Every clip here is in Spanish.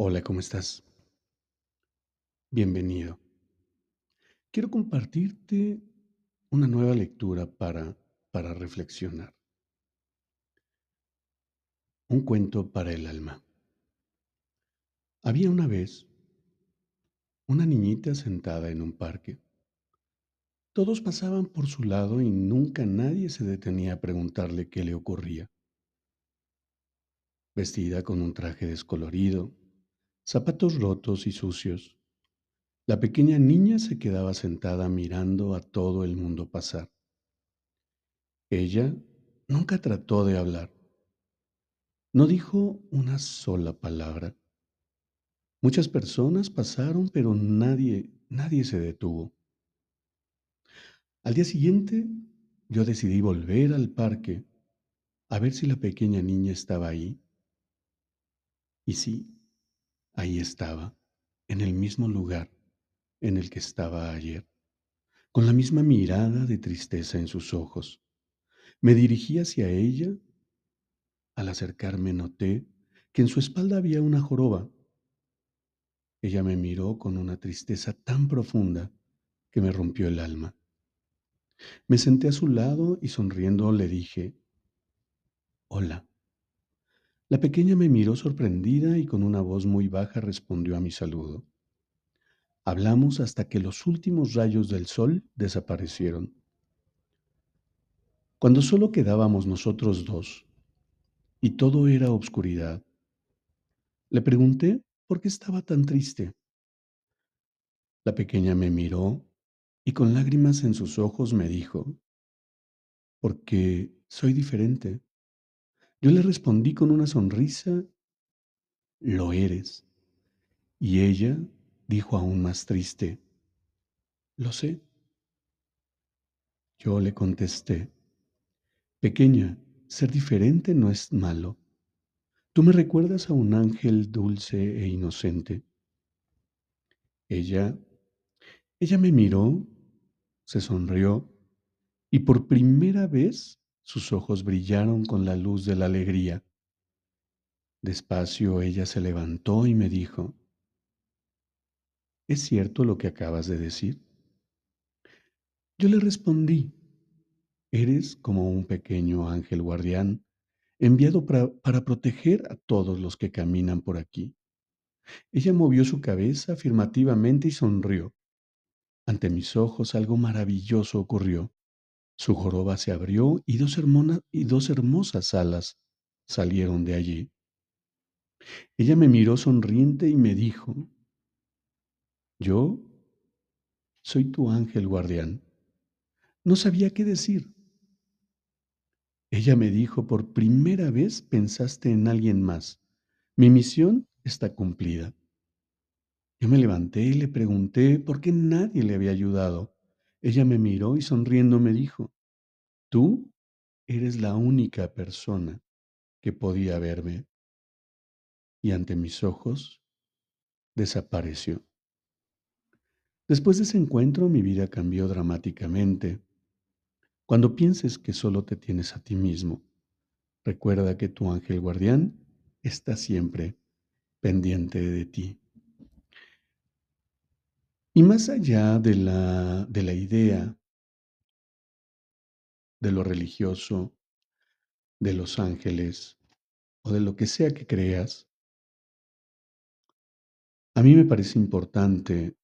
Hola, ¿cómo estás? Bienvenido. Quiero compartirte una nueva lectura para, para reflexionar. Un cuento para el alma. Había una vez una niñita sentada en un parque. Todos pasaban por su lado y nunca nadie se detenía a preguntarle qué le ocurría. Vestida con un traje descolorido, zapatos rotos y sucios. La pequeña niña se quedaba sentada mirando a todo el mundo pasar. Ella nunca trató de hablar. No dijo una sola palabra. Muchas personas pasaron, pero nadie, nadie se detuvo. Al día siguiente, yo decidí volver al parque a ver si la pequeña niña estaba ahí. Y sí, Ahí estaba, en el mismo lugar en el que estaba ayer, con la misma mirada de tristeza en sus ojos. Me dirigí hacia ella. Al acercarme noté que en su espalda había una joroba. Ella me miró con una tristeza tan profunda que me rompió el alma. Me senté a su lado y sonriendo le dije, Hola. La pequeña me miró sorprendida y con una voz muy baja respondió a mi saludo. Hablamos hasta que los últimos rayos del sol desaparecieron. Cuando solo quedábamos nosotros dos y todo era obscuridad, le pregunté por qué estaba tan triste. La pequeña me miró y con lágrimas en sus ojos me dijo, porque soy diferente. Yo le respondí con una sonrisa, lo eres. Y ella dijo aún más triste, lo sé. Yo le contesté, pequeña, ser diferente no es malo. Tú me recuerdas a un ángel dulce e inocente. Ella, ella me miró, se sonrió y por primera vez sus ojos brillaron con la luz de la alegría. Despacio ella se levantó y me dijo, ¿Es cierto lo que acabas de decir? Yo le respondí, eres como un pequeño ángel guardián enviado para, para, proteger a todos los que caminan por aquí. Ella movió su cabeza afirmativamente y sonrió. Ante mis ojos algo maravilloso ocurrió. Su joroba se abrió y dos, y dos hermosas alas salieron de allí. Ella me miró sonriente y me dijo, yo soy tu ángel guardián. No sabía qué decir. Ella me dijo, por primera vez pensaste en alguien más. Mi misión está cumplida. Yo me levanté y le pregunté por qué nadie le había ayudado. Ella me miró y sonriendo me dijo, tú eres la única persona que podía verme. Y ante mis ojos desapareció. Después de ese encuentro mi vida cambió dramáticamente. Cuando pienses que solo te tienes a ti mismo, recuerda que tu ángel guardián está siempre pendiente de ti. Y más allá de la, de la idea de lo religioso, de los ángeles o de lo que sea que creas, a mí me parece importante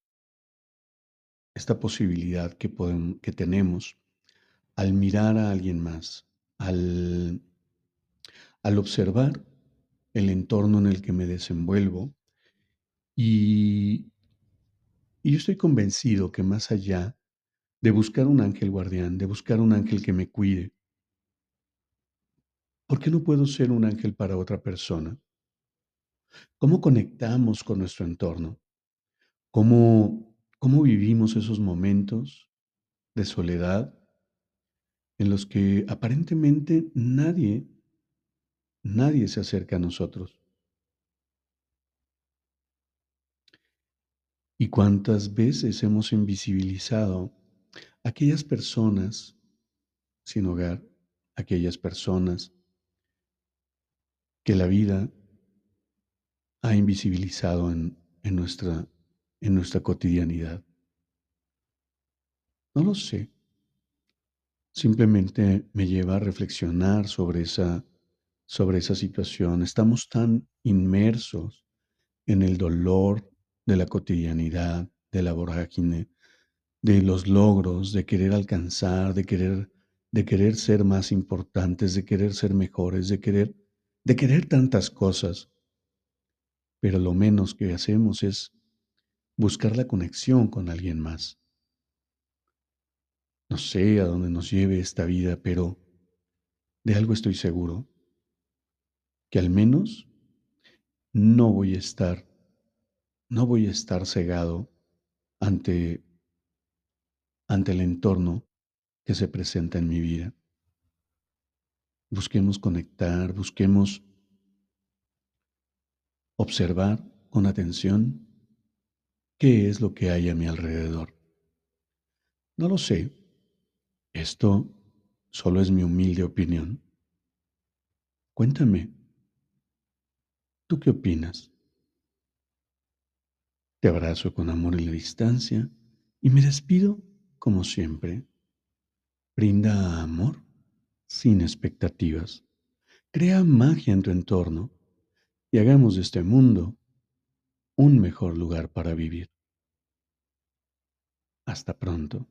esta posibilidad que, podemos, que tenemos al mirar a alguien más, al, al observar el entorno en el que me desenvuelvo y y yo estoy convencido que más allá de buscar un ángel guardián, de buscar un ángel que me cuide, ¿Por qué no puedo ser un ángel para otra persona? ¿Cómo conectamos con nuestro entorno? ¿Cómo, cómo vivimos esos momentos de soledad en los que aparentemente nadie, nadie se acerca a nosotros? ¿Y cuántas veces hemos invisibilizado aquellas personas sin hogar, aquellas personas que la vida ha invisibilizado en, en nuestra, en nuestra cotidianidad? No lo sé. Simplemente me lleva a reflexionar sobre esa, sobre esa situación. Estamos tan inmersos en el dolor de la cotidianidad, de la vorágine, de los logros, de querer alcanzar, de querer, de querer ser más importantes, de querer ser mejores, de querer, de querer tantas cosas. Pero lo menos que hacemos es buscar la conexión con alguien más. No sé a dónde nos lleve esta vida, pero de algo estoy seguro, que al menos no voy a estar, no voy a estar cegado ante, ante el entorno que se presenta en mi vida. Busquemos conectar, busquemos observar con atención qué es lo que hay a mi alrededor. No lo sé, esto solo es mi humilde opinión. Cuéntame, ¿tú qué opinas? Te abrazo con amor en la distancia y me despido como siempre. Brinda amor sin expectativas. Crea magia en tu entorno y hagamos de este mundo un mejor lugar para vivir. Hasta pronto.